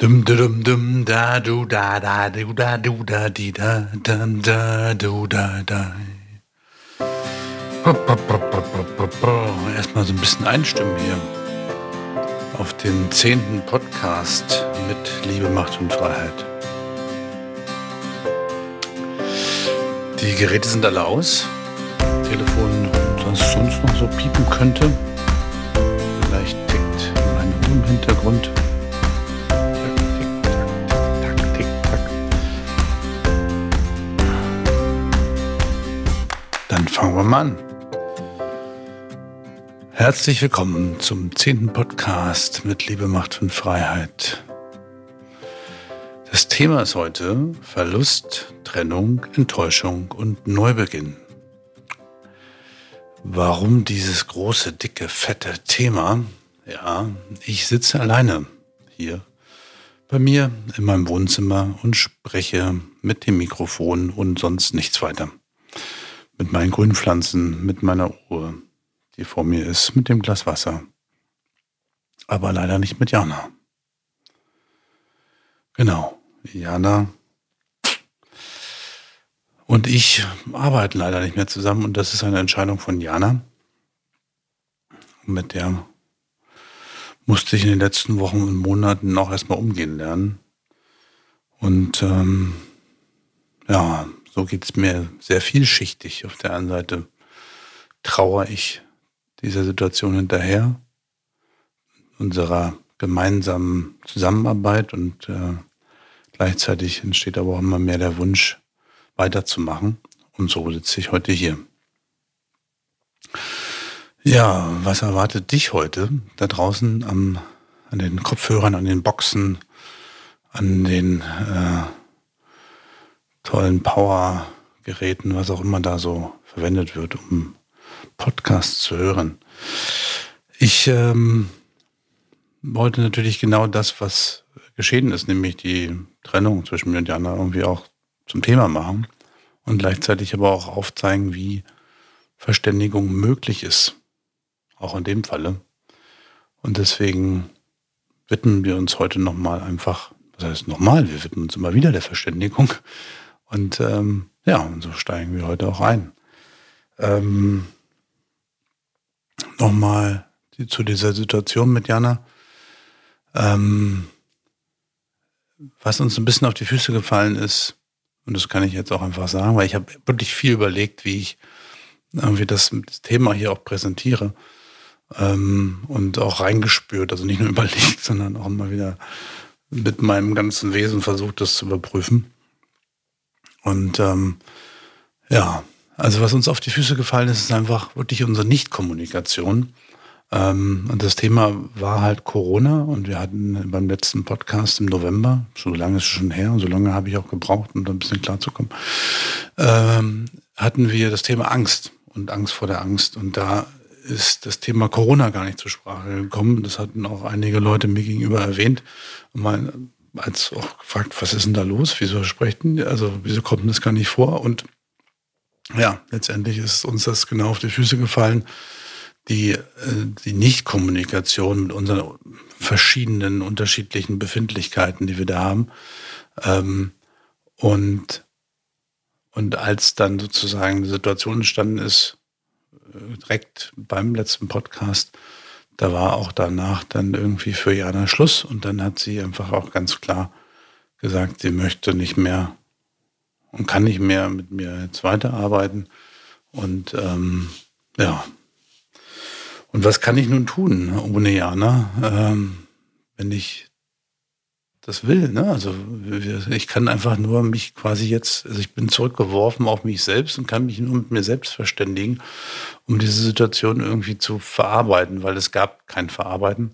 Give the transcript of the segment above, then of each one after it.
Dum dum dum da du da da du da du da di da dum da du da da. Erstmal so ein bisschen einstimmen hier auf den zehnten Podcast mit Liebe, Macht und Freiheit. Die Geräte sind alle aus. Telefon, was sonst noch so piepen könnte. Vielleicht tickt mein Uhr im Hintergrund. Fangen wir mal an. Herzlich willkommen zum zehnten Podcast mit Liebe, Macht und Freiheit. Das Thema ist heute Verlust, Trennung, Enttäuschung und Neubeginn. Warum dieses große, dicke, fette Thema? Ja, ich sitze alleine hier bei mir in meinem Wohnzimmer und spreche mit dem Mikrofon und sonst nichts weiter mit meinen grünen Pflanzen, mit meiner Uhr, die vor mir ist, mit dem Glas Wasser. Aber leider nicht mit Jana. Genau, Jana und ich arbeiten leider nicht mehr zusammen und das ist eine Entscheidung von Jana. Mit der musste ich in den letzten Wochen und Monaten auch erstmal umgehen lernen. Und ähm, ja, so geht es mir sehr vielschichtig. Auf der einen Seite trauere ich dieser Situation hinterher, unserer gemeinsamen Zusammenarbeit und äh, gleichzeitig entsteht aber auch immer mehr der Wunsch, weiterzumachen. Und so sitze ich heute hier. Ja, was erwartet dich heute da draußen am, an den Kopfhörern, an den Boxen, an den äh, tollen Power-Geräten, was auch immer da so verwendet wird, um Podcasts zu hören. Ich ähm, wollte natürlich genau das, was geschehen ist, nämlich die Trennung zwischen mir und Jana irgendwie auch zum Thema machen und gleichzeitig aber auch aufzeigen, wie Verständigung möglich ist. Auch in dem Falle. Und deswegen widmen wir uns heute nochmal einfach, was heißt nochmal, wir widmen uns immer wieder der Verständigung und ähm, ja, und so steigen wir heute auch ein. Ähm, Nochmal zu dieser Situation mit Jana. Ähm, was uns ein bisschen auf die Füße gefallen ist, und das kann ich jetzt auch einfach sagen, weil ich habe wirklich viel überlegt, wie ich irgendwie das, das Thema hier auch präsentiere ähm, und auch reingespürt, also nicht nur überlegt, sondern auch immer wieder mit meinem ganzen Wesen versucht, das zu überprüfen. Und ähm, ja, also was uns auf die Füße gefallen ist, ist einfach wirklich unsere Nichtkommunikation. Ähm, und das Thema war halt Corona und wir hatten beim letzten Podcast im November, so lange ist es schon her und so lange habe ich auch gebraucht, um da ein bisschen klarzukommen, ähm, hatten wir das Thema Angst und Angst vor der Angst. Und da ist das Thema Corona gar nicht zur Sprache gekommen. Das hatten auch einige Leute mir gegenüber erwähnt. Und mein, als auch gefragt, was ist denn da los? Wieso sprechen, also wieso kommt das gar nicht vor? Und ja, letztendlich ist uns das genau auf die Füße gefallen. Die, äh, die Nichtkommunikation mit unseren verschiedenen unterschiedlichen Befindlichkeiten, die wir da haben. Ähm, und, und als dann sozusagen die Situation entstanden ist, äh, direkt beim letzten Podcast, da war auch danach dann irgendwie für Jana Schluss und dann hat sie einfach auch ganz klar gesagt, sie möchte nicht mehr und kann nicht mehr mit mir jetzt weiterarbeiten. Und ähm, ja, und was kann ich nun tun ohne Jana, ähm, wenn ich das will. Ne? Also ich kann einfach nur mich quasi jetzt, also ich bin zurückgeworfen auf mich selbst und kann mich nur mit mir selbst verständigen, um diese Situation irgendwie zu verarbeiten, weil es gab kein Verarbeiten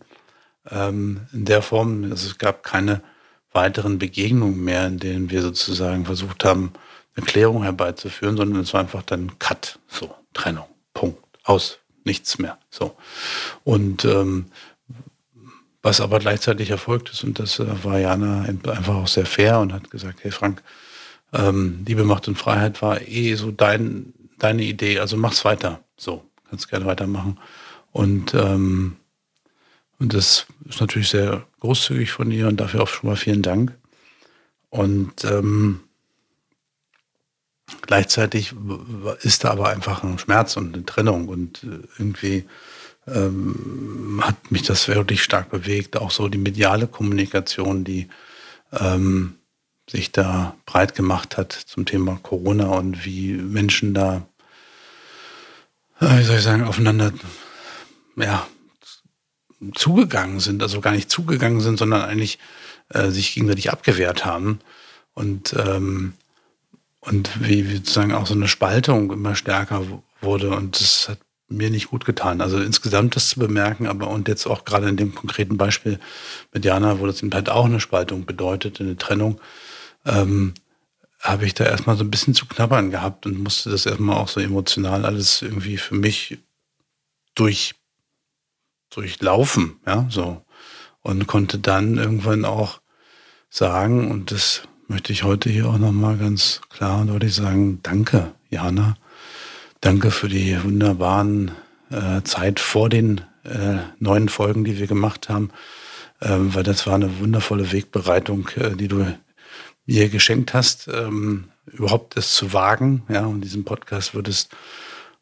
ähm, in der Form. Also es gab keine weiteren Begegnungen mehr, in denen wir sozusagen versucht haben, eine Klärung herbeizuführen, sondern es war einfach dann Cut, so Trennung, Punkt, aus, nichts mehr, so. Und ähm, was aber gleichzeitig erfolgt ist, und das äh, war Jana einfach auch sehr fair und hat gesagt, hey Frank, ähm, Liebe, Macht und Freiheit war eh so dein, deine Idee, also mach's weiter. So, kannst gerne weitermachen. Und, ähm, Und das ist natürlich sehr großzügig von ihr und dafür auch schon mal vielen Dank. Und ähm, gleichzeitig ist da aber einfach ein Schmerz und eine Trennung und äh, irgendwie ähm, hat mich das wirklich stark bewegt. Auch so die mediale Kommunikation, die ähm, sich da breit gemacht hat zum Thema Corona und wie Menschen da, äh, wie soll ich sagen, aufeinander ja, zugegangen sind, also gar nicht zugegangen sind, sondern eigentlich äh, sich gegenseitig abgewehrt haben. Und, ähm, und wie, wie sozusagen auch so eine Spaltung immer stärker wurde. Und das hat mir nicht gut getan. Also insgesamt das zu bemerken, aber und jetzt auch gerade in dem konkreten Beispiel mit Jana, wo das eben halt auch eine Spaltung bedeutet, eine Trennung, ähm, habe ich da erstmal so ein bisschen zu knabbern gehabt und musste das erstmal auch so emotional alles irgendwie für mich durch, durchlaufen, ja, so. Und konnte dann irgendwann auch sagen, und das möchte ich heute hier auch nochmal ganz klar und deutlich sagen, danke, Jana. Danke für die wunderbaren äh, Zeit vor den äh, neuen Folgen, die wir gemacht haben, ähm, weil das war eine wundervolle Wegbereitung, äh, die du mir geschenkt hast, ähm, überhaupt es zu wagen. Ja, und diesen Podcast wird es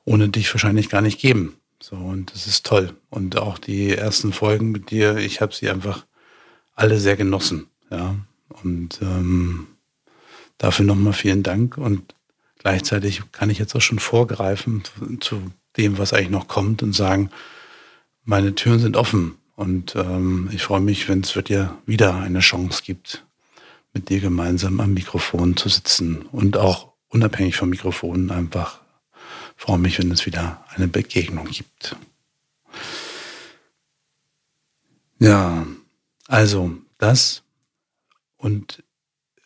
ohne dich wahrscheinlich gar nicht geben. So, und das ist toll. Und auch die ersten Folgen mit dir, ich habe sie einfach alle sehr genossen. Ja, und ähm, dafür nochmal vielen Dank. Und gleichzeitig kann ich jetzt auch schon vorgreifen zu dem, was eigentlich noch kommt und sagen, meine Türen sind offen. Und ähm, ich freue mich, wenn es dir wieder eine Chance gibt, mit dir gemeinsam am Mikrofon zu sitzen und auch unabhängig vom Mikrofon einfach freue mich, wenn es wieder eine Begegnung gibt. Ja, also das und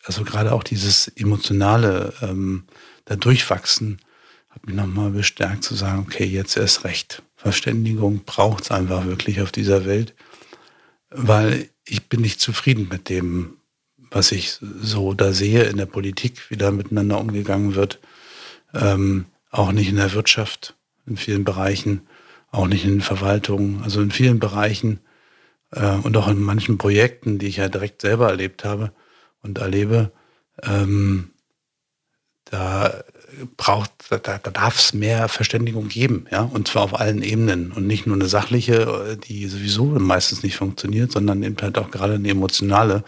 also gerade auch dieses emotionale ähm, da durchwachsen hat mich nochmal bestärkt zu sagen, okay, jetzt erst recht. Verständigung braucht es einfach wirklich auf dieser Welt, weil ich bin nicht zufrieden mit dem, was ich so da sehe in der Politik, wie da miteinander umgegangen wird. Ähm, auch nicht in der Wirtschaft, in vielen Bereichen, auch nicht in den Verwaltungen, also in vielen Bereichen äh, und auch in manchen Projekten, die ich ja direkt selber erlebt habe und erlebe, ähm, da braucht, da, da darf es mehr Verständigung geben, ja, und zwar auf allen Ebenen und nicht nur eine sachliche, die sowieso meistens nicht funktioniert, sondern eben halt auch gerade eine emotionale,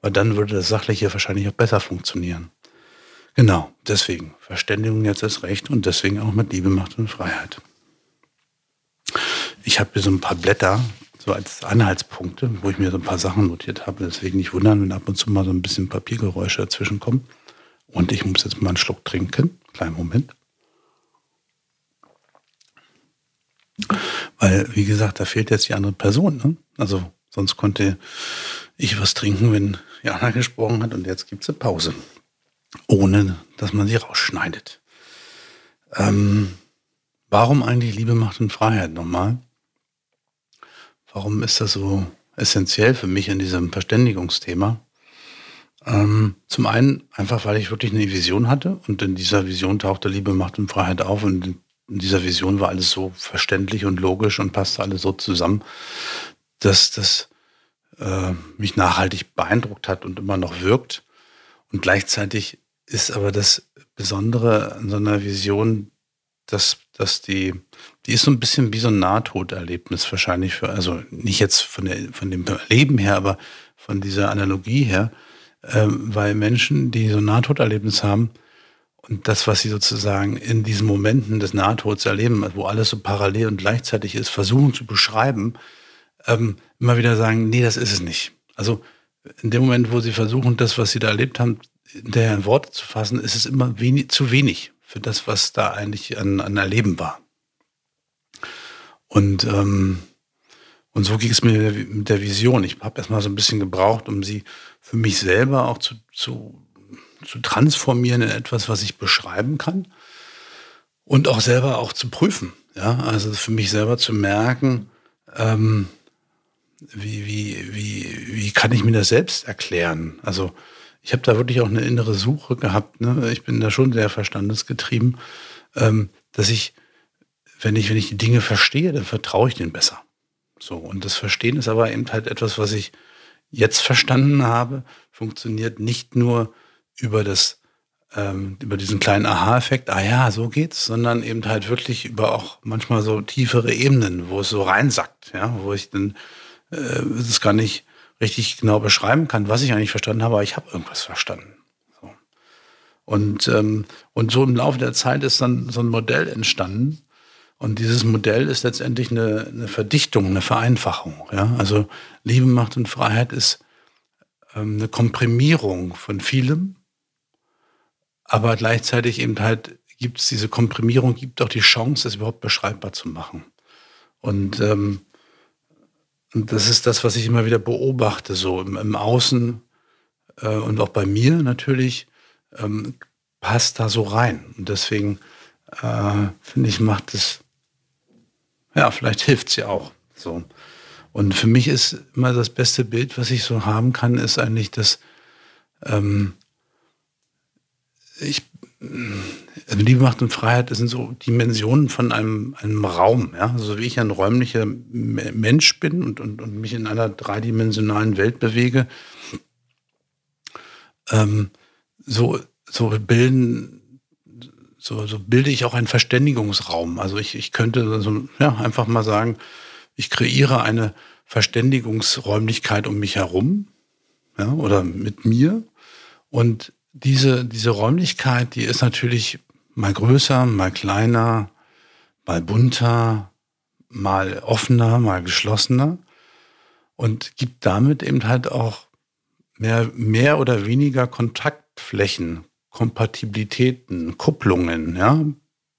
weil dann würde das Sachliche wahrscheinlich auch besser funktionieren. Genau, deswegen Verständigung jetzt ist Recht und deswegen auch mit Liebe, Macht und Freiheit. Ich habe hier so ein paar Blätter, so als Anhaltspunkte, wo ich mir so ein paar Sachen notiert habe. Deswegen nicht wundern, wenn ab und zu mal so ein bisschen Papiergeräusche dazwischen kommen. Und ich muss jetzt mal einen Schluck trinken. Kleinen Moment. Weil, wie gesagt, da fehlt jetzt die andere Person. Ne? Also sonst konnte ich was trinken, wenn Jana gesprochen hat und jetzt gibt es eine Pause. Ohne, dass man sie rausschneidet. Ähm, warum eigentlich Liebe, Macht und Freiheit nochmal? Warum ist das so essentiell für mich in diesem Verständigungsthema? Ähm, zum einen einfach, weil ich wirklich eine Vision hatte und in dieser Vision tauchte Liebe, Macht und Freiheit auf und in dieser Vision war alles so verständlich und logisch und passte alles so zusammen, dass das äh, mich nachhaltig beeindruckt hat und immer noch wirkt. Und gleichzeitig ist aber das Besondere an so einer Vision, dass, dass die, die ist so ein bisschen wie so ein Nahtoderlebnis wahrscheinlich für, also nicht jetzt von, der, von dem Leben her, aber von dieser Analogie her, ähm, weil Menschen, die so ein Nahtoderlebnis haben und das, was sie sozusagen in diesen Momenten des Nahtods erleben, wo alles so parallel und gleichzeitig ist, versuchen zu beschreiben, ähm, immer wieder sagen, nee, das ist es nicht. Also in dem Moment, wo sie versuchen, das, was sie da erlebt haben, hinterher in Worte zu fassen, ist es immer wenig, zu wenig für das, was da eigentlich an, an Erleben war. Und ähm, und so ging es mir mit der Vision. Ich habe erstmal so ein bisschen gebraucht, um sie für mich selber auch zu, zu, zu transformieren in etwas, was ich beschreiben kann und auch selber auch zu prüfen. Ja, also für mich selber zu merken, ähm, wie, wie, wie, wie kann ich mir das selbst erklären? Also ich habe da wirklich auch eine innere Suche gehabt. Ne? Ich bin da schon sehr verstandesgetrieben, ähm, dass ich, wenn ich, wenn ich die Dinge verstehe, dann vertraue ich denen besser So, und das Verstehen ist aber eben halt etwas, was ich jetzt verstanden habe, funktioniert nicht nur über das, ähm, über diesen kleinen Aha-Effekt, ah ja, so geht's, sondern eben halt wirklich über auch manchmal so tiefere Ebenen, wo es so reinsackt, ja, wo ich dann äh, es gar nicht richtig genau beschreiben kann, was ich eigentlich verstanden habe, aber ich habe irgendwas verstanden. So. Und, ähm, und so im Laufe der Zeit ist dann so ein Modell entstanden, und dieses Modell ist letztendlich eine, eine Verdichtung, eine Vereinfachung. Ja? Also Liebe, Macht und Freiheit ist ähm, eine Komprimierung von vielem, aber gleichzeitig eben halt gibt es diese Komprimierung, gibt auch die Chance, es überhaupt beschreibbar zu machen. Und, ähm, und das ist das, was ich immer wieder beobachte, so im, im Außen äh, und auch bei mir natürlich, ähm, passt da so rein. Und deswegen äh, finde ich, macht es ja, vielleicht hilft es ja auch. So. Und für mich ist immer das beste Bild, was ich so haben kann, ist eigentlich, dass ähm, ich also Liebe, Macht und Freiheit, das sind so Dimensionen von einem, einem Raum. Ja? Also wie ich ein räumlicher Mensch bin und, und, und mich in einer dreidimensionalen Welt bewege, ähm, so, so bilden so, so bilde ich auch einen Verständigungsraum. Also ich, ich könnte so, ja, einfach mal sagen, ich kreiere eine Verständigungsräumlichkeit um mich herum ja, oder mit mir. Und diese, diese Räumlichkeit, die ist natürlich mal größer, mal kleiner, mal bunter, mal offener, mal geschlossener und gibt damit eben halt auch mehr, mehr oder weniger Kontaktflächen, Kompatibilitäten, Kupplungen, ja,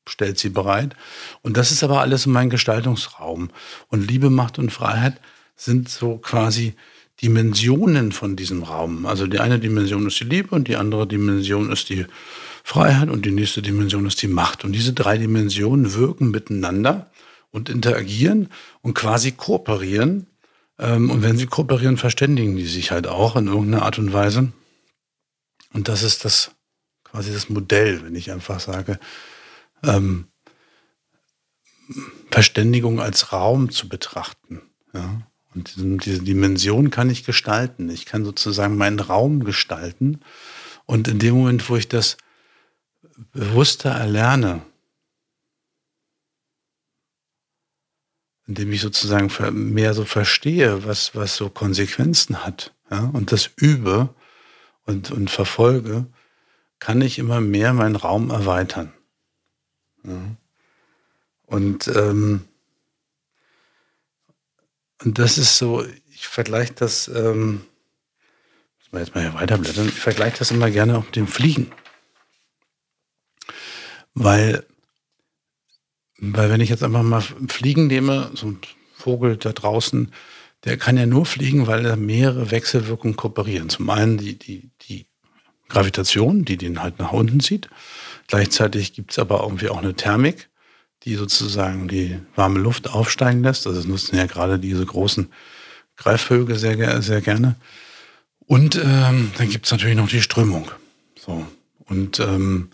stellt sie bereit. Und das ist aber alles mein Gestaltungsraum. Und Liebe, Macht und Freiheit sind so quasi Dimensionen von diesem Raum. Also die eine Dimension ist die Liebe und die andere Dimension ist die Freiheit und die nächste Dimension ist die Macht. Und diese drei Dimensionen wirken miteinander und interagieren und quasi kooperieren. Ähm, und wenn sie kooperieren, verständigen die sich halt auch in irgendeiner Art und Weise. Und das ist das quasi das Modell, wenn ich einfach sage, ähm, Verständigung als Raum zu betrachten. Ja? Und diese, diese Dimension kann ich gestalten. Ich kann sozusagen meinen Raum gestalten. Und in dem Moment, wo ich das bewusster erlerne, indem ich sozusagen mehr so verstehe, was, was so Konsequenzen hat, ja, und das übe und, und verfolge, kann ich immer mehr meinen Raum erweitern. Und, ähm, und das ist so, ich vergleiche das, ähm, muss man jetzt mal hier weiterblättern, ich vergleiche das immer gerne auch mit dem Fliegen. Weil, weil wenn ich jetzt einfach mal Fliegen nehme, so ein Vogel da draußen, der kann ja nur fliegen, weil da mehrere Wechselwirkungen kooperieren. Zum einen die, die, die Gravitation, die den halt nach unten zieht. Gleichzeitig gibt es aber irgendwie auch eine Thermik, die sozusagen die warme Luft aufsteigen lässt. Also das nutzen ja gerade diese großen Greifvögel sehr, sehr gerne. Und ähm, dann gibt es natürlich noch die Strömung. So. Und, ähm,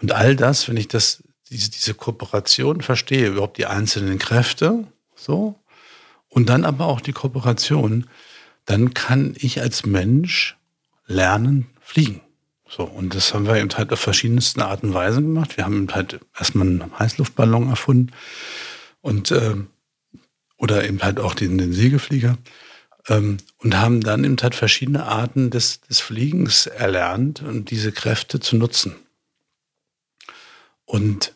und all das, wenn ich das, diese, diese Kooperation verstehe, überhaupt die einzelnen Kräfte, so, und dann aber auch die Kooperation, dann kann ich als Mensch lernen, fliegen. So, und das haben wir eben halt auf verschiedensten Arten und Weisen gemacht. Wir haben halt erstmal einen Heißluftballon erfunden und äh, oder eben halt auch den, den Segelflieger ähm, und haben dann eben halt verschiedene Arten des, des Fliegens erlernt und diese Kräfte zu nutzen. Und,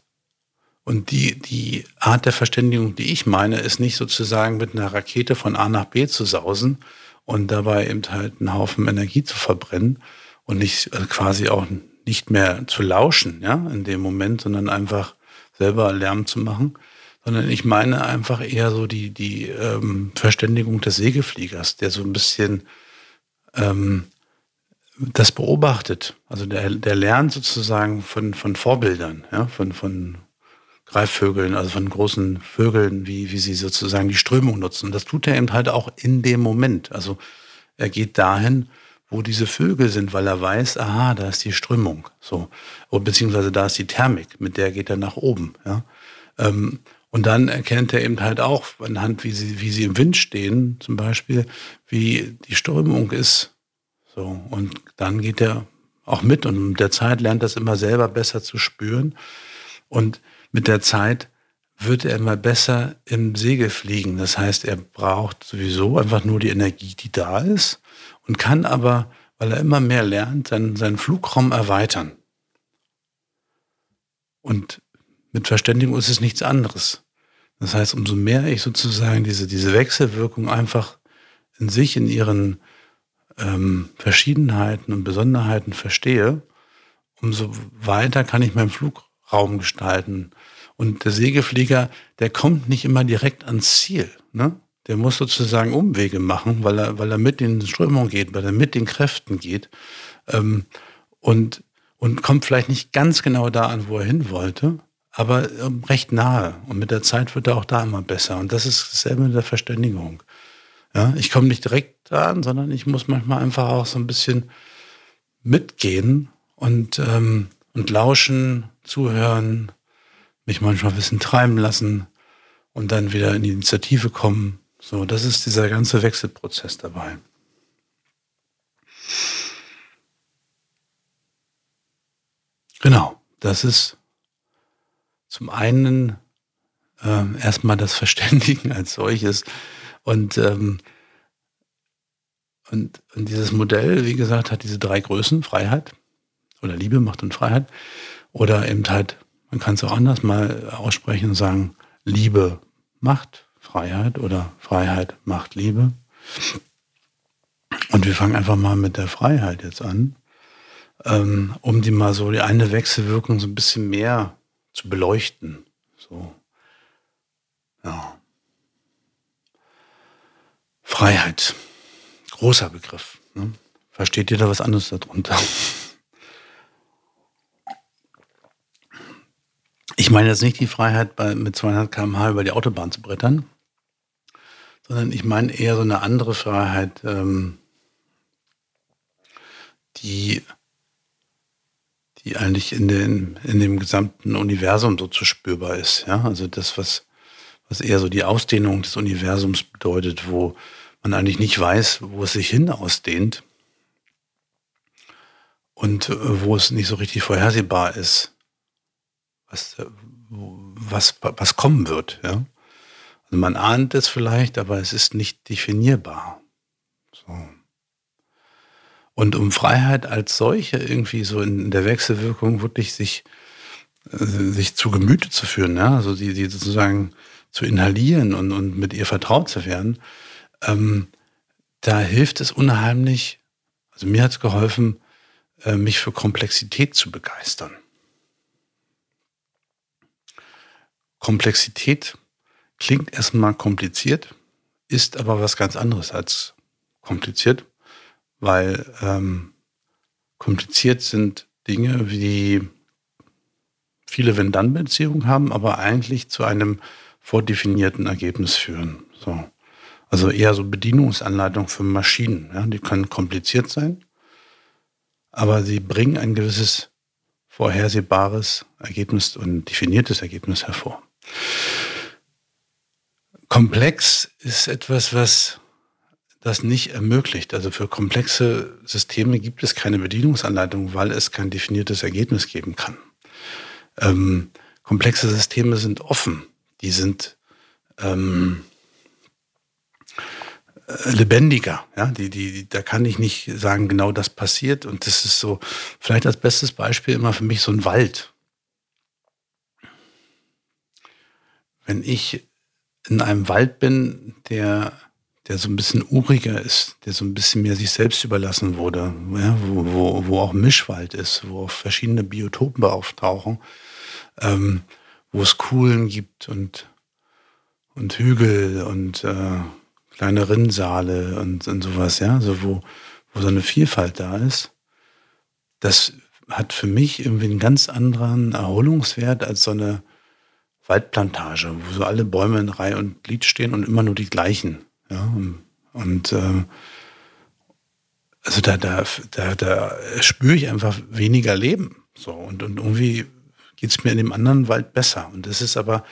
und die, die Art der Verständigung, die ich meine, ist nicht sozusagen mit einer Rakete von A nach B zu sausen und dabei eben halt einen Haufen Energie zu verbrennen, und nicht also quasi auch nicht mehr zu lauschen, ja, in dem Moment, sondern einfach selber Lärm zu machen, sondern ich meine einfach eher so die, die ähm, Verständigung des Segelfliegers, der so ein bisschen ähm, das beobachtet. Also der, der lernt sozusagen von, von Vorbildern, ja, von, von Greifvögeln, also von großen Vögeln, wie, wie sie sozusagen die Strömung nutzen. Und das tut er eben halt auch in dem Moment. Also er geht dahin, wo diese Vögel sind, weil er weiß, aha, da ist die Strömung, so, beziehungsweise da ist die Thermik, mit der geht er nach oben, ja. Ähm, Und dann erkennt er eben halt auch anhand, wie sie, wie sie im Wind stehen, zum Beispiel, wie die Strömung ist. So. Und dann geht er auch mit und mit der Zeit lernt das immer selber besser zu spüren. Und mit der Zeit wird er immer besser im Segel fliegen. Das heißt, er braucht sowieso einfach nur die Energie, die da ist und kann aber, weil er immer mehr lernt, seinen, seinen Flugraum erweitern. Und mit Verständigung ist es nichts anderes. Das heißt, umso mehr ich sozusagen diese, diese Wechselwirkung einfach in sich, in ihren ähm, Verschiedenheiten und Besonderheiten verstehe, umso weiter kann ich meinen Flugraum gestalten. Und der Segelflieger, der kommt nicht immer direkt ans Ziel. Ne? Der muss sozusagen Umwege machen, weil er, weil er mit den Strömungen geht, weil er mit den Kräften geht. Ähm, und, und kommt vielleicht nicht ganz genau da an, wo er hin wollte aber ähm, recht nahe. Und mit der Zeit wird er auch da immer besser. Und das ist dasselbe mit der Verständigung. Ja, ich komme nicht direkt da an, sondern ich muss manchmal einfach auch so ein bisschen mitgehen und, ähm, und lauschen, zuhören, mich manchmal ein bisschen treiben lassen und dann wieder in die Initiative kommen. So, das ist dieser ganze Wechselprozess dabei. Genau, das ist zum einen äh, erstmal das Verständigen als solches und, ähm, und, und dieses Modell, wie gesagt, hat diese drei Größen, Freiheit oder Liebe, Macht und Freiheit. Oder eben halt, man kann es auch anders mal aussprechen und sagen, Liebe, Macht, Freiheit oder Freiheit, Macht, Liebe. Und wir fangen einfach mal mit der Freiheit jetzt an, ähm, um die mal so die eine Wechselwirkung so ein bisschen mehr zu beleuchten. So. Ja. Freiheit. Großer Begriff. Ne? Versteht da was anderes darunter? Ich meine jetzt nicht die Freiheit, bei, mit 200 km/h über die Autobahn zu brettern, sondern ich meine eher so eine andere Freiheit, ähm, die die eigentlich in, den, in dem gesamten Universum so zu spürbar ist. Ja? Also das, was, was eher so die Ausdehnung des Universums bedeutet, wo man eigentlich nicht weiß, wo es sich hin ausdehnt und äh, wo es nicht so richtig vorhersehbar ist, was, was, was kommen wird. Ja? Also man ahnt es vielleicht, aber es ist nicht definierbar. So. Und um Freiheit als solche irgendwie so in der Wechselwirkung wirklich sich, äh, sich zu Gemüte zu führen, ja? also die, die sozusagen zu inhalieren und, und mit ihr vertraut zu werden, ähm, da hilft es unheimlich, also mir hat es geholfen, äh, mich für Komplexität zu begeistern. Komplexität klingt erstmal kompliziert, ist aber was ganz anderes als kompliziert weil ähm, kompliziert sind Dinge, wie viele Wenn-Dann-Beziehungen haben, aber eigentlich zu einem vordefinierten Ergebnis führen. So. Also eher so Bedienungsanleitungen für Maschinen. Ja? Die können kompliziert sein, aber sie bringen ein gewisses vorhersehbares Ergebnis und definiertes Ergebnis hervor. Komplex ist etwas, was das nicht ermöglicht. Also für komplexe Systeme gibt es keine Bedienungsanleitung, weil es kein definiertes Ergebnis geben kann. Ähm, komplexe Systeme sind offen. Die sind ähm, äh, lebendiger. Ja? Die, die, da kann ich nicht sagen, genau das passiert. Und das ist so, vielleicht als bestes Beispiel immer für mich so ein Wald. Wenn ich in einem Wald bin, der der so ein bisschen uriger ist, der so ein bisschen mehr sich selbst überlassen wurde, ja, wo, wo, wo auch Mischwald ist, wo auch verschiedene Biotopen auftauchen, ähm, wo es Kuhlen gibt und, und Hügel und äh, kleine Rinnsale und, und sowas, ja, so wo, wo so eine Vielfalt da ist. Das hat für mich irgendwie einen ganz anderen Erholungswert als so eine Waldplantage, wo so alle Bäume in Reihe und Glied stehen und immer nur die gleichen. Ja, und, und äh, also da, da, da, da spüre ich einfach weniger Leben. So, und, und irgendwie geht es mir in dem anderen Wald besser. Und das ist aber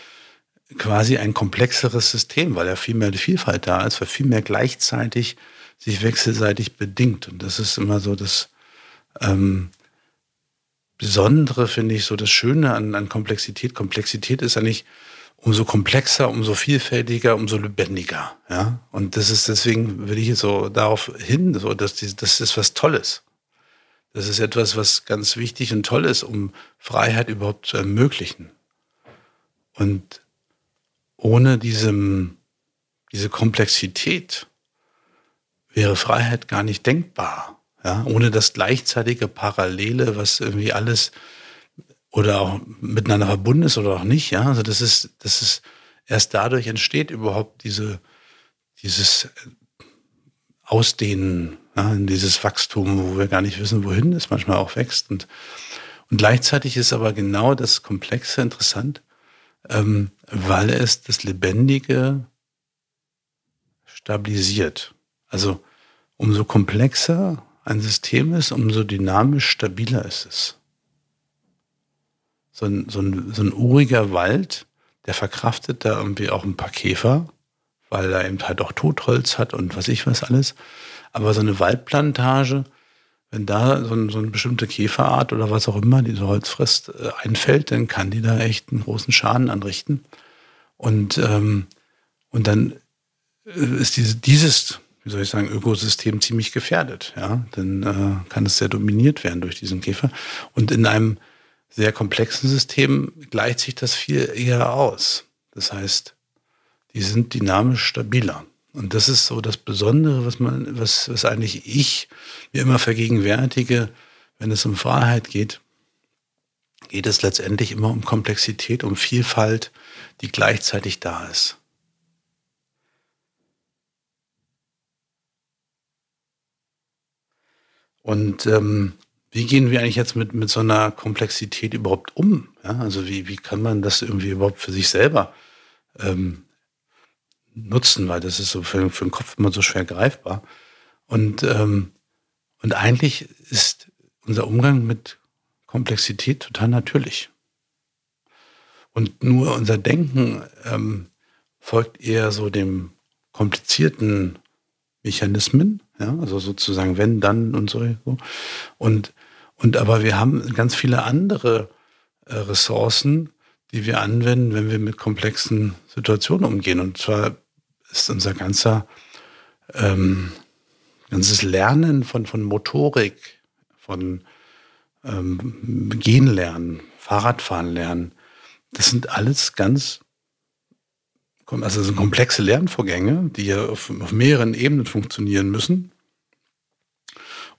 quasi ein komplexeres System, weil ja viel mehr Vielfalt da ist, weil viel mehr gleichzeitig sich wechselseitig bedingt. Und das ist immer so das ähm, Besondere, finde ich, so das Schöne an, an Komplexität. Komplexität ist ja nicht umso komplexer, umso vielfältiger, umso lebendiger. Ja? Und das ist deswegen, will ich so darauf hin, so, dass die, das ist was Tolles. Das ist etwas, was ganz wichtig und toll ist, um Freiheit überhaupt zu ermöglichen. Und ohne diesem, diese Komplexität wäre Freiheit gar nicht denkbar. Ja? Ohne das gleichzeitige Parallele, was irgendwie alles oder auch miteinander verbunden ist oder auch nicht. Ja? Also das ist, das ist erst dadurch entsteht überhaupt diese, dieses Ausdehnen, ja, dieses Wachstum, wo wir gar nicht wissen, wohin es manchmal auch wächst. Und, und gleichzeitig ist aber genau das Komplexe interessant, ähm, weil es das Lebendige stabilisiert. Also umso komplexer ein System ist, umso dynamisch stabiler ist es. So ein, so ein, so ein uriger Wald, der verkraftet da irgendwie auch ein paar Käfer, weil er eben halt auch Totholz hat und was ich was alles. Aber so eine Waldplantage, wenn da so, ein, so eine bestimmte Käferart oder was auch immer, diese Holz frisst, äh, einfällt, dann kann die da echt einen großen Schaden anrichten. Und, ähm, und dann äh, ist diese, dieses, wie soll ich sagen, Ökosystem ziemlich gefährdet. Ja? Dann äh, kann es sehr dominiert werden durch diesen Käfer. Und in einem sehr komplexen System gleicht sich das viel eher aus. Das heißt, die sind dynamisch stabiler. Und das ist so das Besondere, was man, was, was eigentlich ich mir immer vergegenwärtige, wenn es um Freiheit geht, geht es letztendlich immer um Komplexität, um Vielfalt, die gleichzeitig da ist. Und ähm, wie gehen wir eigentlich jetzt mit, mit so einer Komplexität überhaupt um? Ja, also wie, wie kann man das irgendwie überhaupt für sich selber ähm, nutzen, weil das ist so für, für den Kopf immer so schwer greifbar. Und, ähm, und eigentlich ist unser Umgang mit Komplexität total natürlich. Und nur unser Denken ähm, folgt eher so dem komplizierten Mechanismen, ja, also sozusagen wenn, dann und so. Und, und aber wir haben ganz viele andere äh, Ressourcen, die wir anwenden, wenn wir mit komplexen Situationen umgehen. Und zwar ist unser ganzer ähm, ganzes Lernen von, von Motorik, von ähm, Gehen lernen, Fahrradfahren lernen, das sind alles ganz also das sind komplexe Lernvorgänge, die ja auf, auf mehreren Ebenen funktionieren müssen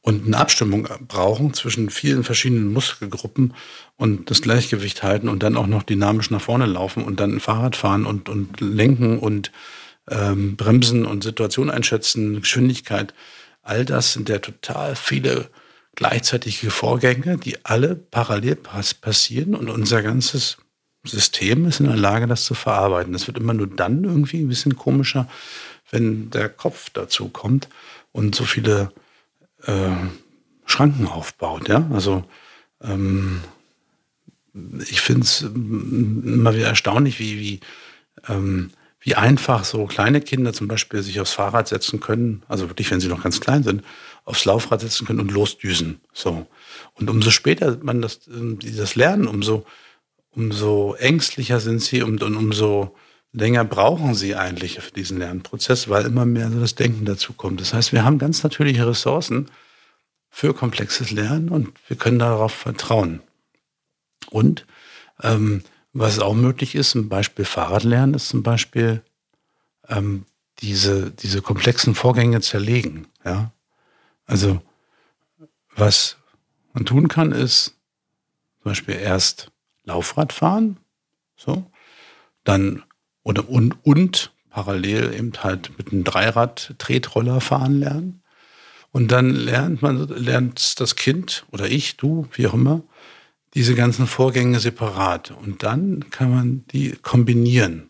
und eine Abstimmung brauchen zwischen vielen verschiedenen Muskelgruppen und das Gleichgewicht halten und dann auch noch dynamisch nach vorne laufen und dann Fahrrad fahren und, und lenken und ähm, Bremsen und Situation einschätzen, Geschwindigkeit, all das sind ja total viele gleichzeitige Vorgänge, die alle parallel pass passieren und unser ganzes System ist in der Lage, das zu verarbeiten. Das wird immer nur dann irgendwie ein bisschen komischer, wenn der Kopf dazu kommt und so viele äh, Schranken aufbaut. Ja? Also ähm, ich finde es immer wieder erstaunlich, wie, wie ähm, wie einfach so kleine Kinder zum Beispiel sich aufs Fahrrad setzen können, also wirklich, wenn sie noch ganz klein sind, aufs Laufrad setzen können und losdüsen. So. Und umso später man das, ähm, das lernen, umso, umso ängstlicher sind sie und, und umso länger brauchen sie eigentlich für diesen Lernprozess, weil immer mehr so das Denken dazu kommt. Das heißt, wir haben ganz natürliche Ressourcen für komplexes Lernen und wir können darauf vertrauen. Und ähm, was auch möglich ist, ein Beispiel Fahrradlernen, ist zum Beispiel ähm, diese, diese komplexen Vorgänge zerlegen. Ja? Also was man tun kann, ist zum Beispiel erst Laufrad fahren, so, dann oder und, und parallel eben halt mit einem Dreirad-Tretroller fahren lernen. Und dann lernt man, lernt das Kind oder ich, du, wie auch immer, diese ganzen Vorgänge separat. Und dann kann man die kombinieren.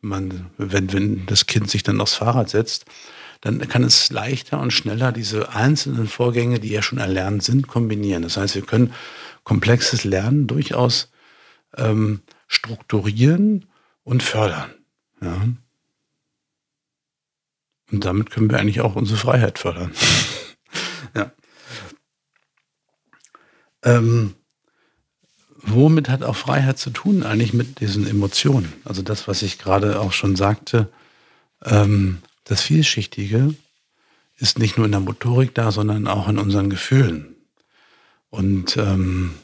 Man, wenn, wenn das Kind sich dann aufs Fahrrad setzt, dann kann es leichter und schneller diese einzelnen Vorgänge, die ja schon erlernt sind, kombinieren. Das heißt, wir können komplexes Lernen durchaus ähm, strukturieren und fördern. Ja. Und damit können wir eigentlich auch unsere Freiheit fördern. ja. Ähm, womit hat auch Freiheit zu tun? Eigentlich mit diesen Emotionen. Also das, was ich gerade auch schon sagte, ähm, das Vielschichtige ist nicht nur in der Motorik da, sondern auch in unseren Gefühlen. Und, ähm,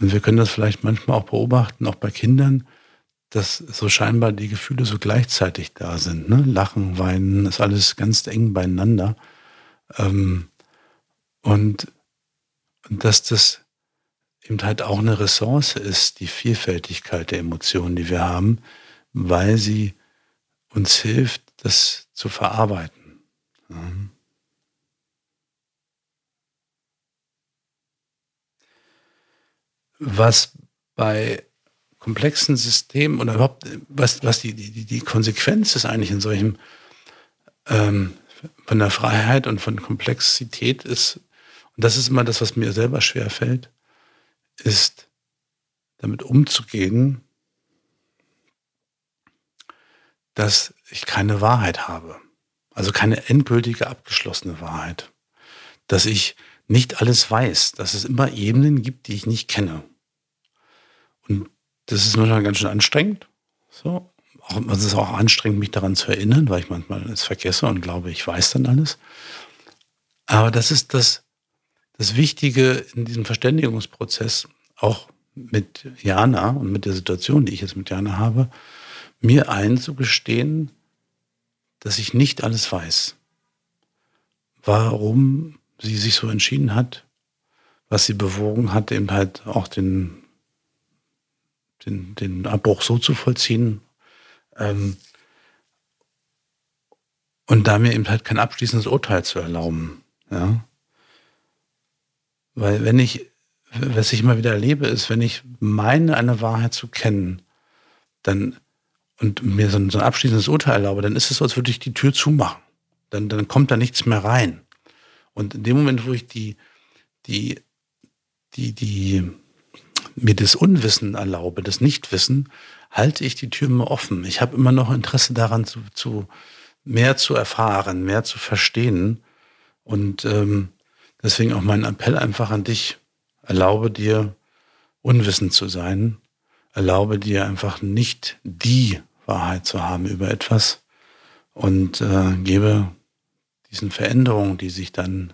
und wir können das vielleicht manchmal auch beobachten, auch bei Kindern, dass so scheinbar die Gefühle so gleichzeitig da sind. Ne? Lachen, weinen, ist alles ganz eng beieinander. Ähm, und, und dass das eben halt auch eine Ressource ist, die Vielfältigkeit der Emotionen, die wir haben, weil sie uns hilft, das zu verarbeiten. Ja. Was bei komplexen Systemen oder überhaupt, was, was die, die, die Konsequenz ist eigentlich in solchem ähm, von der Freiheit und von Komplexität ist, und das ist immer das, was mir selber schwer fällt, ist damit umzugehen, dass ich keine Wahrheit habe. Also keine endgültige, abgeschlossene Wahrheit. Dass ich nicht alles weiß, dass es immer Ebenen gibt, die ich nicht kenne. Und das ist manchmal ganz schön anstrengend. So. Auch, es ist auch anstrengend, mich daran zu erinnern, weil ich manchmal es vergesse und glaube, ich weiß dann alles. Aber das ist das, das Wichtige in diesem Verständigungsprozess, auch mit Jana und mit der Situation, die ich jetzt mit Jana habe, mir einzugestehen, dass ich nicht alles weiß. Warum sie sich so entschieden hat, was sie bewogen hat, eben halt auch den den, den Abbruch so zu vollziehen. Ähm, und da mir eben halt kein abschließendes Urteil zu erlauben. Ja? Weil wenn ich, was ich immer wieder erlebe, ist, wenn ich meine, eine Wahrheit zu kennen, dann und mir so ein, so ein abschließendes Urteil erlaube, dann ist es so, als würde ich die Tür zumachen. Dann, dann kommt da nichts mehr rein. Und in dem Moment, wo ich die, die, die, die mir das Unwissen erlaube, das Nichtwissen, halte ich die Tür immer offen. Ich habe immer noch Interesse daran, zu, zu mehr zu erfahren, mehr zu verstehen. Und ähm, deswegen auch mein Appell einfach an dich, erlaube dir, unwissend zu sein, erlaube dir einfach nicht die Wahrheit zu haben über etwas und äh, gebe diesen Veränderungen, die sich dann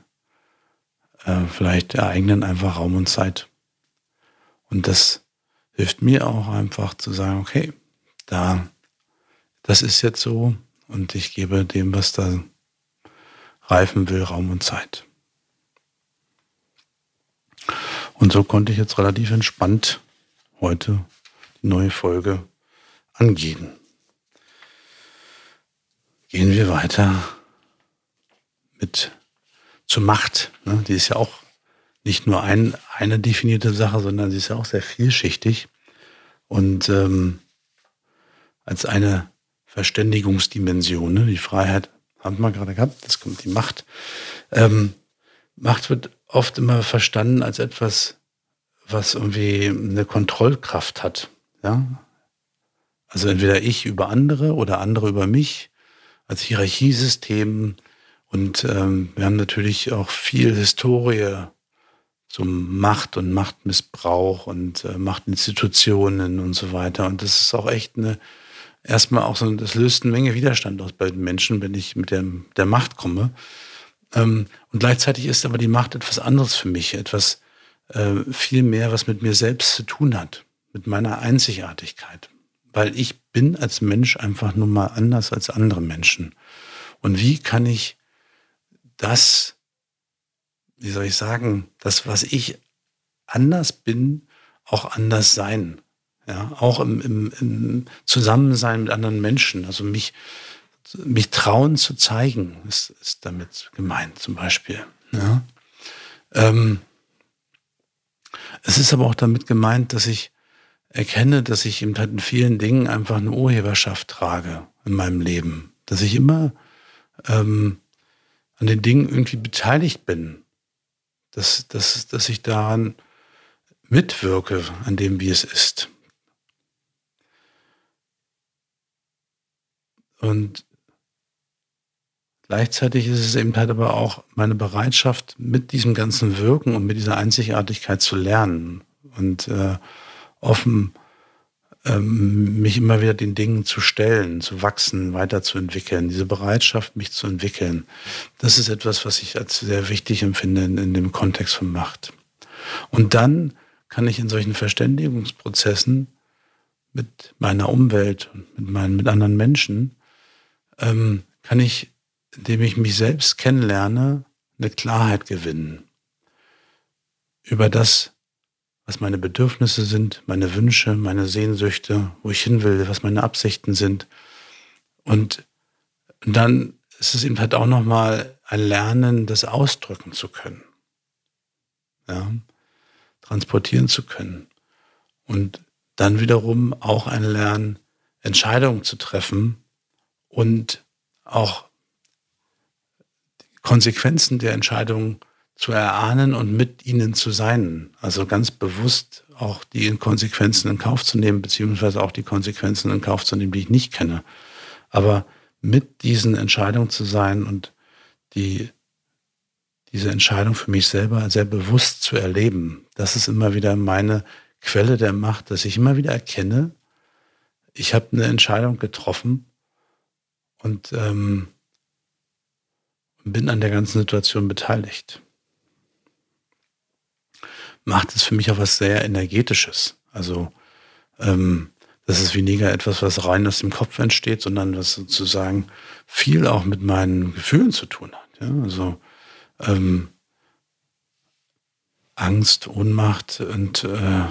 äh, vielleicht ereignen, einfach Raum und Zeit. Und das hilft mir auch einfach zu sagen, okay, da, das ist jetzt so und ich gebe dem, was da reifen will, Raum und Zeit. Und so konnte ich jetzt relativ entspannt heute die neue Folge angehen. Gehen wir weiter mit zur Macht. Ne? Die ist ja auch nicht nur ein, eine definierte Sache, sondern sie ist ja auch sehr vielschichtig. Und ähm, als eine Verständigungsdimension, ne? die Freiheit haben wir gerade gehabt, jetzt kommt die Macht. Ähm, Macht wird oft immer verstanden als etwas, was irgendwie eine Kontrollkraft hat. Ja? Also entweder ich über andere oder andere über mich als Hierarchiesystem. Und ähm, wir haben natürlich auch viel Historie zum Macht und Machtmissbrauch und äh, Machtinstitutionen und so weiter. Und das ist auch echt eine, erstmal auch so, das löst eine Menge Widerstand aus bei den Menschen, wenn ich mit der, der Macht komme. Ähm, und gleichzeitig ist aber die Macht etwas anderes für mich, etwas äh, viel mehr, was mit mir selbst zu tun hat, mit meiner Einzigartigkeit. Weil ich bin als Mensch einfach nun mal anders als andere Menschen. Und wie kann ich das wie soll ich sagen, das, was ich anders bin, auch anders sein. Ja, auch im, im, im Zusammensein mit anderen Menschen. Also mich, mich trauen zu zeigen, ist, ist damit gemeint, zum Beispiel. Ja. Ähm, es ist aber auch damit gemeint, dass ich erkenne, dass ich eben halt in vielen Dingen einfach eine Urheberschaft trage in meinem Leben. Dass ich immer ähm, an den Dingen irgendwie beteiligt bin dass, dass, dass ich daran mitwirke, an dem, wie es ist. Und gleichzeitig ist es eben halt aber auch meine Bereitschaft, mit diesem ganzen Wirken und mit dieser Einzigartigkeit zu lernen und äh, offen zu ähm, mich immer wieder den Dingen zu stellen, zu wachsen, weiterzuentwickeln, diese Bereitschaft, mich zu entwickeln. Das ist etwas, was ich als sehr wichtig empfinde in, dem Kontext von Macht. Und dann kann ich in solchen Verständigungsprozessen mit meiner Umwelt und mit, meinen, mit anderen Menschen, ähm, kann ich, indem ich mich selbst kennenlerne, eine Klarheit gewinnen über das, was meine Bedürfnisse sind, meine Wünsche, meine Sehnsüchte, wo ich hin will, was meine Absichten sind. Und dann ist es eben halt auch nochmal ein Lernen, das ausdrücken zu können. Ja, transportieren zu können. Und dann wiederum auch ein Lernen, Entscheidungen zu treffen und auch Konsequenzen der Entscheidungen zu erahnen und mit ihnen zu sein. Also ganz bewusst auch die Konsequenzen in Kauf zu nehmen, beziehungsweise auch die Konsequenzen in Kauf zu nehmen, die ich nicht kenne. Aber mit diesen Entscheidungen zu sein und die, diese Entscheidung für mich selber sehr bewusst zu erleben, das ist immer wieder meine Quelle der Macht, dass ich immer wieder erkenne, ich habe eine Entscheidung getroffen und ähm, bin an der ganzen Situation beteiligt macht es für mich auch was sehr Energetisches. Also ähm, das ist weniger etwas, was rein aus dem Kopf entsteht, sondern was sozusagen viel auch mit meinen Gefühlen zu tun hat. Ja? Also ähm, Angst, Ohnmacht und äh,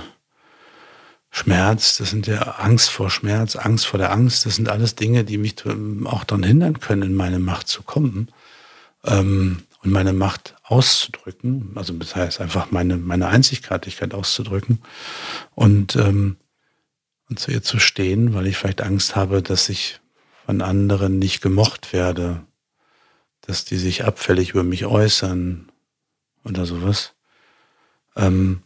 Schmerz, das sind ja Angst vor Schmerz, Angst vor der Angst, das sind alles Dinge, die mich auch daran hindern können, in meine Macht zu kommen. Ähm, und meine Macht auszudrücken, also das heißt einfach meine, meine Einzigartigkeit auszudrücken und, ähm, und zu ihr zu stehen, weil ich vielleicht Angst habe, dass ich von anderen nicht gemocht werde, dass die sich abfällig über mich äußern oder sowas. Ähm,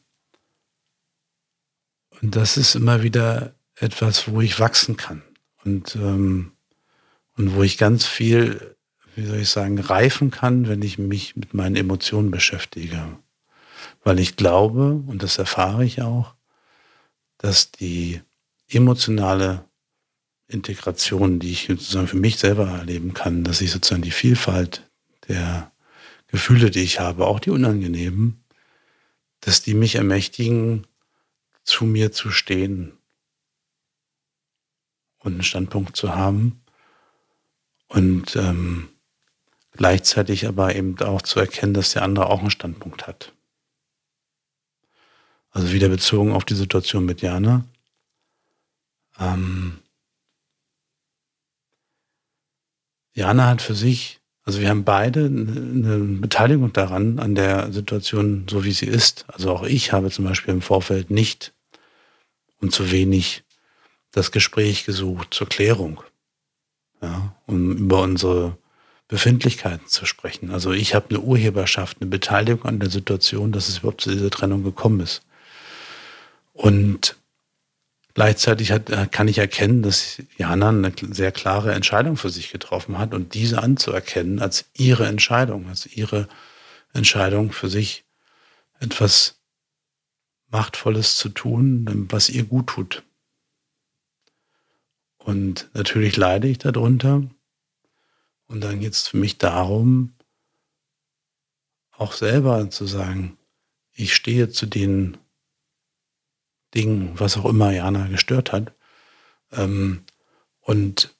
und das ist immer wieder etwas, wo ich wachsen kann und, ähm, und wo ich ganz viel wie soll ich sagen, reifen kann, wenn ich mich mit meinen Emotionen beschäftige. Weil ich glaube, und das erfahre ich auch, dass die emotionale Integration, die ich sozusagen für mich selber erleben kann, dass ich sozusagen die Vielfalt der Gefühle, die ich habe, auch die unangenehmen, dass die mich ermächtigen, zu mir zu stehen und einen Standpunkt zu haben und ähm, Gleichzeitig aber eben auch zu erkennen, dass der andere auch einen Standpunkt hat. Also wieder bezogen auf die Situation mit Jana. Ähm, Jana hat für sich, also wir haben beide eine Beteiligung daran, an der Situation, so wie sie ist. Also auch ich habe zum Beispiel im Vorfeld nicht und zu wenig das Gespräch gesucht zur Klärung. Ja, um über unsere Befindlichkeiten zu sprechen. Also ich habe eine Urheberschaft, eine Beteiligung an der Situation, dass es überhaupt zu dieser Trennung gekommen ist. Und gleichzeitig hat, kann ich erkennen, dass Jana eine sehr klare Entscheidung für sich getroffen hat und diese anzuerkennen als ihre Entscheidung, als ihre Entscheidung für sich etwas Machtvolles zu tun, was ihr gut tut. Und natürlich leide ich darunter, und dann geht es für mich darum, auch selber zu sagen, ich stehe zu den Dingen, was auch immer Jana gestört hat, ähm, und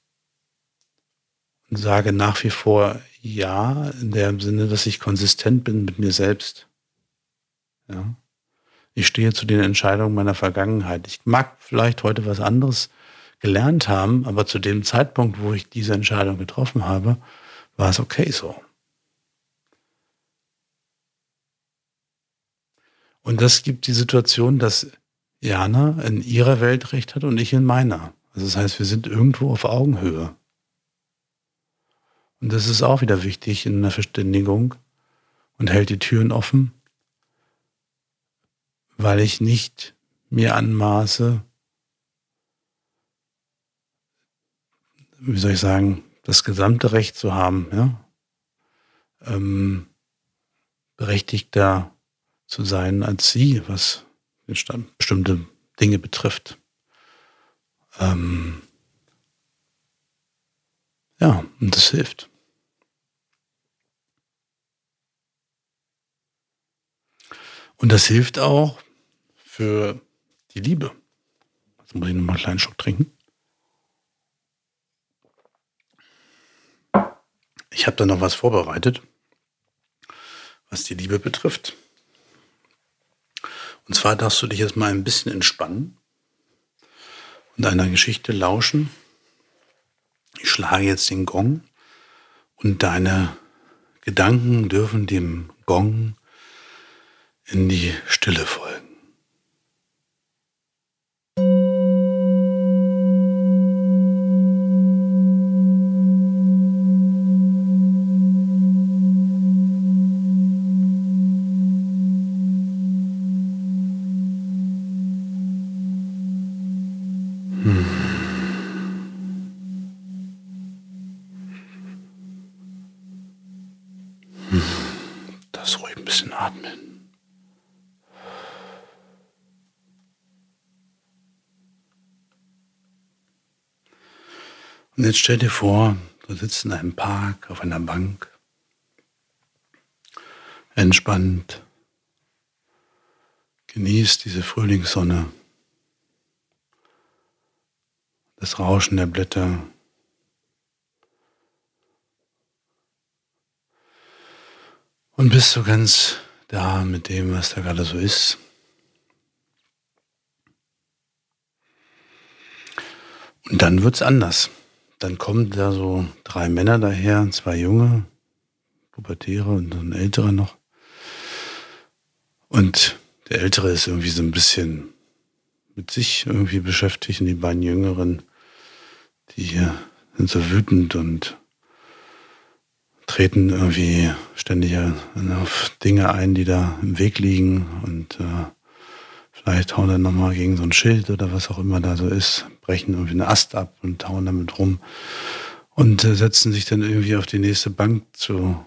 sage nach wie vor ja, in dem Sinne, dass ich konsistent bin mit mir selbst. Ja. Ich stehe zu den Entscheidungen meiner Vergangenheit. Ich mag vielleicht heute was anderes gelernt haben, aber zu dem Zeitpunkt, wo ich diese Entscheidung getroffen habe, war es okay so. Und das gibt die Situation, dass Jana in ihrer Welt recht hat und ich in meiner. Also das heißt, wir sind irgendwo auf Augenhöhe. Und das ist auch wieder wichtig in einer Verständigung und hält die Türen offen, weil ich nicht mir anmaße, wie soll ich sagen, das gesamte Recht zu haben, ja, ähm, berechtigter zu sein als sie, was bestimmte Dinge betrifft. Ähm, ja, und das hilft. Und das hilft auch für die Liebe. Jetzt muss ich nochmal einen kleinen Schluck trinken. Ich habe da noch was vorbereitet, was die Liebe betrifft. Und zwar darfst du dich jetzt mal ein bisschen entspannen und einer Geschichte lauschen. Ich schlage jetzt den Gong und deine Gedanken dürfen dem Gong in die Stille folgen. Bisschen atmen. Und jetzt stell dir vor, du sitzt in einem Park auf einer Bank, entspannt, genießt diese Frühlingssonne, das Rauschen der Blätter, Und bist du ganz da mit dem, was da gerade so ist. Und dann wird es anders. Dann kommen da so drei Männer daher, zwei junge, Pubertäre und ein älterer noch. Und der ältere ist irgendwie so ein bisschen mit sich irgendwie beschäftigt und die beiden jüngeren, die sind so wütend und treten irgendwie ständig auf Dinge ein, die da im Weg liegen und äh, vielleicht hauen dann nochmal gegen so ein Schild oder was auch immer da so ist, brechen irgendwie einen Ast ab und hauen damit rum und äh, setzen sich dann irgendwie auf die nächste Bank zu,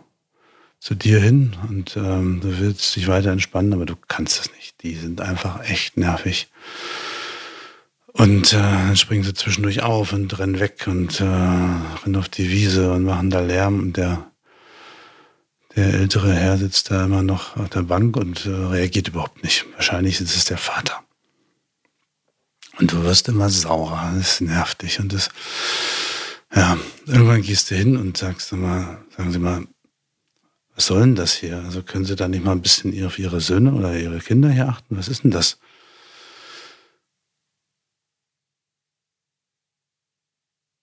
zu dir hin und ähm, du willst dich weiter entspannen, aber du kannst es nicht. Die sind einfach echt nervig. Und äh, dann springen sie zwischendurch auf und rennen weg und äh, rennen auf die Wiese und machen da Lärm und der der ältere Herr sitzt da immer noch auf der Bank und äh, reagiert überhaupt nicht. Wahrscheinlich ist es der Vater. Und du wirst immer saurer, das nervt dich. Und das, ja, irgendwann gehst du hin und sagst mal, sagen Sie mal, was soll denn das hier? Also können Sie da nicht mal ein bisschen auf Ihre Söhne oder Ihre Kinder hier achten? Was ist denn das?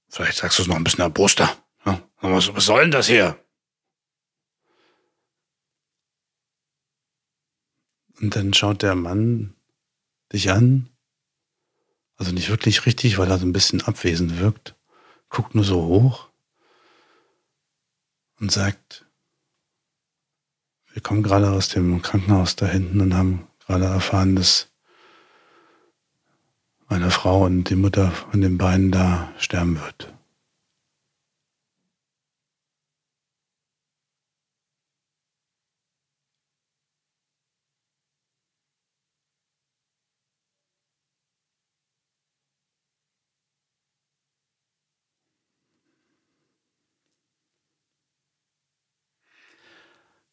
Vielleicht sagst du es noch ein bisschen erboster. Ja, was soll denn das hier? Und dann schaut der Mann dich an, also nicht wirklich richtig, weil er so ein bisschen abwesend wirkt, guckt nur so hoch und sagt, wir kommen gerade aus dem Krankenhaus da hinten und haben gerade erfahren, dass meine Frau und die Mutter von den beiden da sterben wird.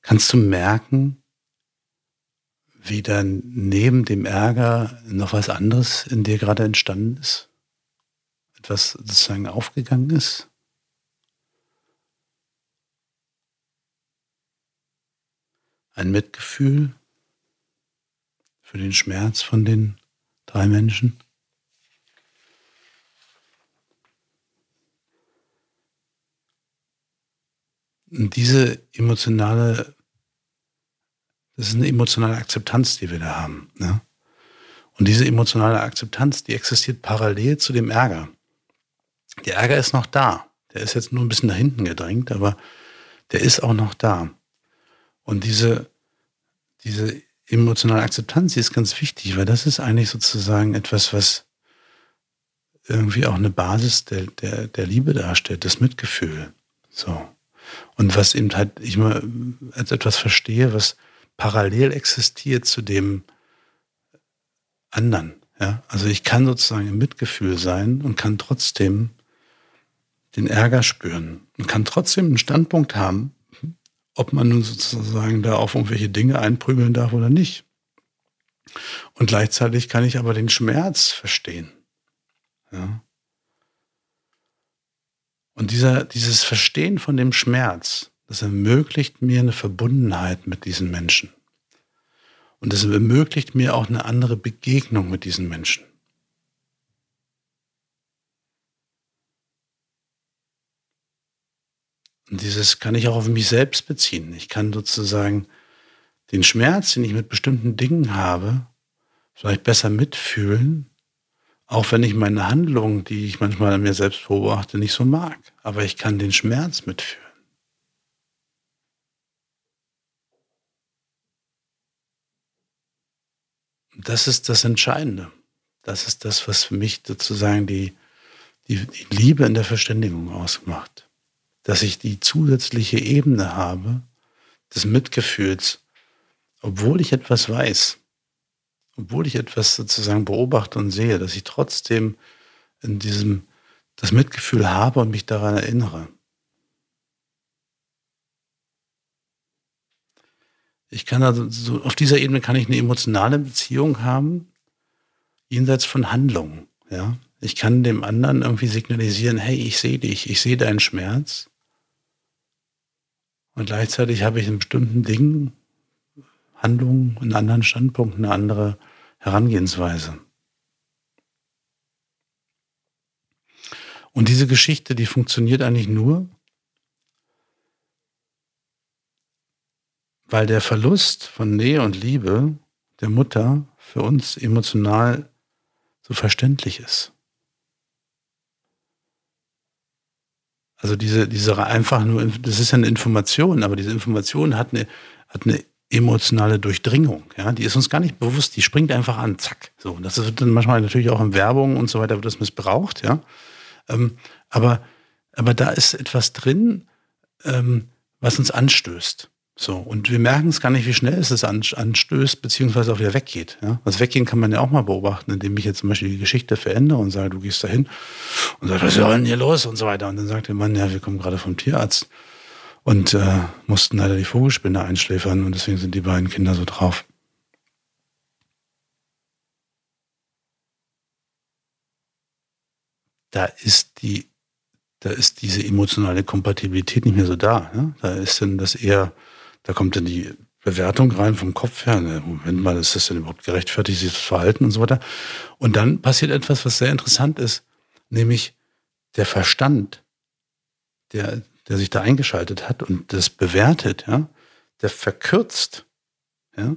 Kannst du merken, wie dann neben dem Ärger noch was anderes in dir gerade entstanden ist? Etwas sozusagen aufgegangen ist? Ein Mitgefühl für den Schmerz von den drei Menschen? Und diese emotionale das ist eine emotionale Akzeptanz, die wir da haben. Ne? Und diese emotionale Akzeptanz, die existiert parallel zu dem Ärger. Der Ärger ist noch da. Der ist jetzt nur ein bisschen nach hinten gedrängt, aber der ist auch noch da. Und diese, diese emotionale Akzeptanz, die ist ganz wichtig, weil das ist eigentlich sozusagen etwas, was irgendwie auch eine Basis der, der, der Liebe darstellt, das Mitgefühl. So. Und was eben halt ich mal als etwas verstehe, was parallel existiert zu dem anderen. Ja? Also ich kann sozusagen im Mitgefühl sein und kann trotzdem den Ärger spüren und kann trotzdem einen Standpunkt haben, ob man nun sozusagen da auf irgendwelche Dinge einprügeln darf oder nicht. Und gleichzeitig kann ich aber den Schmerz verstehen. Ja. Und dieser, dieses Verstehen von dem Schmerz, das ermöglicht mir eine Verbundenheit mit diesen Menschen. Und es ermöglicht mir auch eine andere Begegnung mit diesen Menschen. Und dieses kann ich auch auf mich selbst beziehen. Ich kann sozusagen den Schmerz, den ich mit bestimmten Dingen habe, vielleicht besser mitfühlen, auch wenn ich meine Handlungen, die ich manchmal an mir selbst beobachte, nicht so mag. Aber ich kann den Schmerz mitfühlen. Das ist das Entscheidende. Das ist das, was für mich sozusagen die, die, die Liebe in der Verständigung ausmacht. Dass ich die zusätzliche Ebene habe des Mitgefühls, obwohl ich etwas weiß, obwohl ich etwas sozusagen beobachte und sehe, dass ich trotzdem in diesem das Mitgefühl habe und mich daran erinnere. Ich kann also so, auf dieser Ebene kann ich eine emotionale Beziehung haben, jenseits von Handlungen. Ja, ich kann dem anderen irgendwie signalisieren, hey, ich sehe dich, ich sehe deinen Schmerz. Und gleichzeitig habe ich in bestimmten Dingen Handlungen, einen anderen Standpunkt, eine andere Herangehensweise. Und diese Geschichte, die funktioniert eigentlich nur, weil der Verlust von Nähe und Liebe der Mutter für uns emotional so verständlich ist. Also diese, diese einfach nur, das ist ja eine Information, aber diese Information hat eine, hat eine emotionale Durchdringung. Ja, die ist uns gar nicht bewusst, die springt einfach an, zack. So, das wird dann manchmal natürlich auch in Werbung und so weiter wird das missbraucht, ja. Ähm, aber, aber da ist etwas drin, ähm, was uns anstößt. So, und wir merken es gar nicht, wie schnell es anstößt, beziehungsweise auch wieder weggeht. Ja? Das Weggehen kann man ja auch mal beobachten, indem ich jetzt zum Beispiel die Geschichte verändere und sage, du gehst dahin und sagst, was ist denn hier los und so weiter. Und dann sagt der Mann, ja, wir kommen gerade vom Tierarzt und äh, mussten leider die Vogelspinne einschläfern und deswegen sind die beiden Kinder so drauf. Da ist die, da ist diese emotionale Kompatibilität nicht mehr so da. Ne? Da ist dann das eher, da kommt dann die Bewertung rein vom Kopf her. Ne? Moment mal, ist das denn überhaupt gerechtfertigt, dieses Verhalten und so weiter? Und dann passiert etwas, was sehr interessant ist, nämlich der Verstand, der, der sich da eingeschaltet hat und das bewertet, ja, der verkürzt ja,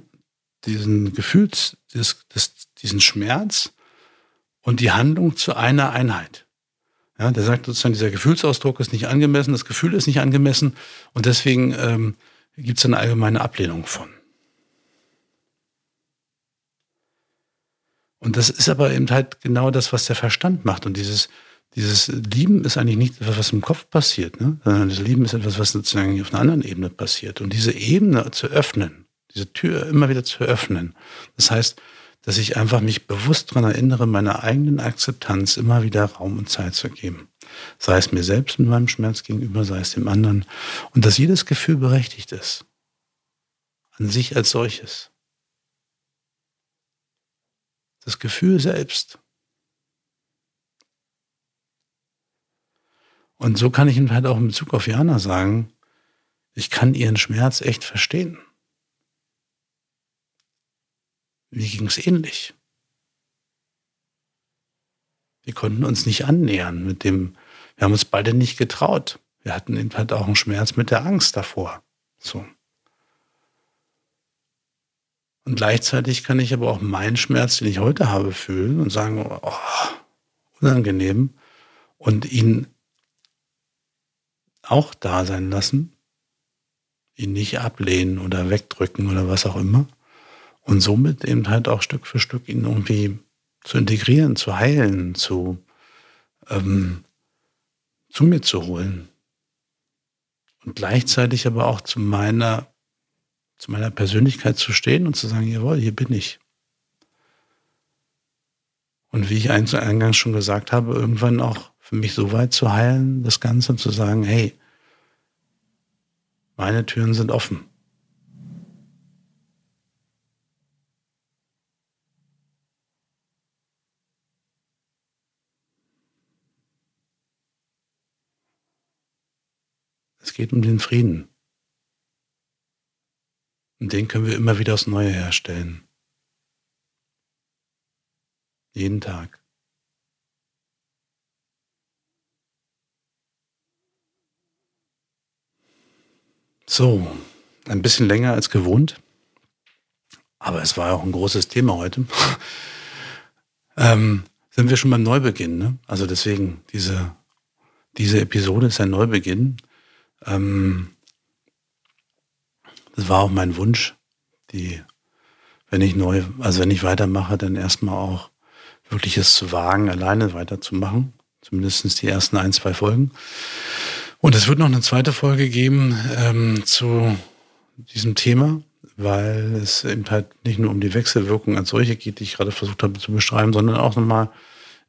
diesen Gefühls, dieses, das, diesen Schmerz und die Handlung zu einer Einheit. Ja, der sagt sozusagen, dieser Gefühlsausdruck ist nicht angemessen, das Gefühl ist nicht angemessen und deswegen ähm, gibt es eine allgemeine Ablehnung von. Und das ist aber eben halt genau das, was der Verstand macht. Und dieses, dieses Lieben ist eigentlich nicht etwas, was im Kopf passiert, ne? sondern das Lieben ist etwas, was sozusagen auf einer anderen Ebene passiert. Und diese Ebene zu öffnen, diese Tür immer wieder zu öffnen, das heißt, dass ich einfach mich bewusst daran erinnere, meiner eigenen Akzeptanz immer wieder Raum und Zeit zu geben. Sei es mir selbst mit meinem Schmerz gegenüber, sei es dem anderen. Und dass jedes Gefühl berechtigt ist. An sich als solches. Das Gefühl selbst Und so kann ich ihm halt auch in Bezug auf Jana sagen, ich kann ihren Schmerz echt verstehen. Mir ging es ähnlich. Wir konnten uns nicht annähern mit dem, wir haben uns beide nicht getraut. Wir hatten eben halt auch einen Schmerz mit der Angst davor. So. Und gleichzeitig kann ich aber auch meinen Schmerz, den ich heute habe, fühlen und sagen, oh, unangenehm. Und ihn auch da sein lassen, ihn nicht ablehnen oder wegdrücken oder was auch immer. Und somit eben halt auch Stück für Stück ihn irgendwie zu integrieren, zu heilen, zu ähm, zu mir zu holen. Und gleichzeitig aber auch zu meiner, zu meiner Persönlichkeit zu stehen und zu sagen, jawohl, hier bin ich. Und wie ich eingangs schon gesagt habe, irgendwann auch für mich so weit zu heilen, das Ganze und zu sagen, hey, meine Türen sind offen. Es geht um den Frieden. Und den können wir immer wieder aufs Neue herstellen. Jeden Tag. So, ein bisschen länger als gewohnt. Aber es war auch ein großes Thema heute. ähm, sind wir schon beim Neubeginn. Ne? Also deswegen, diese, diese Episode ist ein Neubeginn. Ähm, das war auch mein Wunsch, die, wenn ich neu, also wenn ich weitermache, dann erstmal auch wirklich es zu wagen, alleine weiterzumachen. Zumindest die ersten ein, zwei Folgen. Und es wird noch eine zweite Folge geben ähm, zu diesem Thema, weil es eben halt nicht nur um die Wechselwirkung als solche geht, die ich gerade versucht habe zu beschreiben, sondern auch nochmal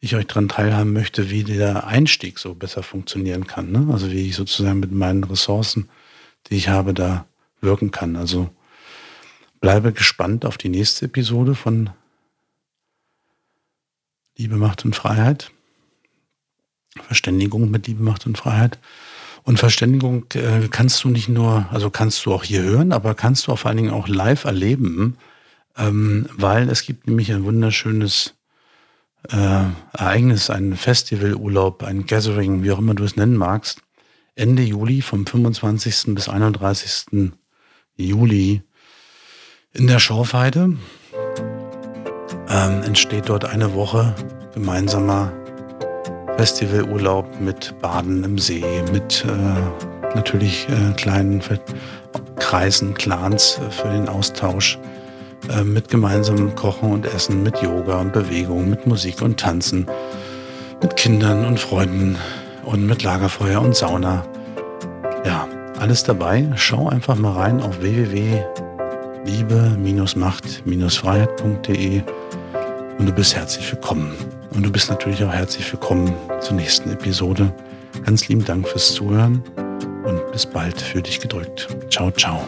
ich euch daran teilhaben möchte, wie der Einstieg so besser funktionieren kann. Ne? Also wie ich sozusagen mit meinen Ressourcen, die ich habe, da wirken kann. Also bleibe gespannt auf die nächste Episode von Liebe, Macht und Freiheit. Verständigung mit Liebe, Macht und Freiheit. Und Verständigung äh, kannst du nicht nur, also kannst du auch hier hören, aber kannst du auch vor allen Dingen auch live erleben, ähm, weil es gibt nämlich ein wunderschönes äh, Ereignis, ein Festivalurlaub, ein Gathering, wie auch immer du es nennen magst, Ende Juli vom 25. bis 31. Juli in der Schorfheide. Ähm, entsteht dort eine Woche gemeinsamer Festivalurlaub mit Baden im See, mit äh, natürlich äh, kleinen Kreisen, Clans äh, für den Austausch äh, mit gemeinsamem Kochen und Essen, mit Yoga und Bewegung, mit Musik und Tanzen, mit Kindern und Freunden und mit Lagerfeuer und Sauna. Ja, alles dabei. Schau einfach mal rein auf www.liebe-macht-freiheit.de und du bist herzlich willkommen. Und du bist natürlich auch herzlich willkommen zur nächsten Episode. Ganz lieben Dank fürs Zuhören und bis bald für dich gedrückt. Ciao, ciao.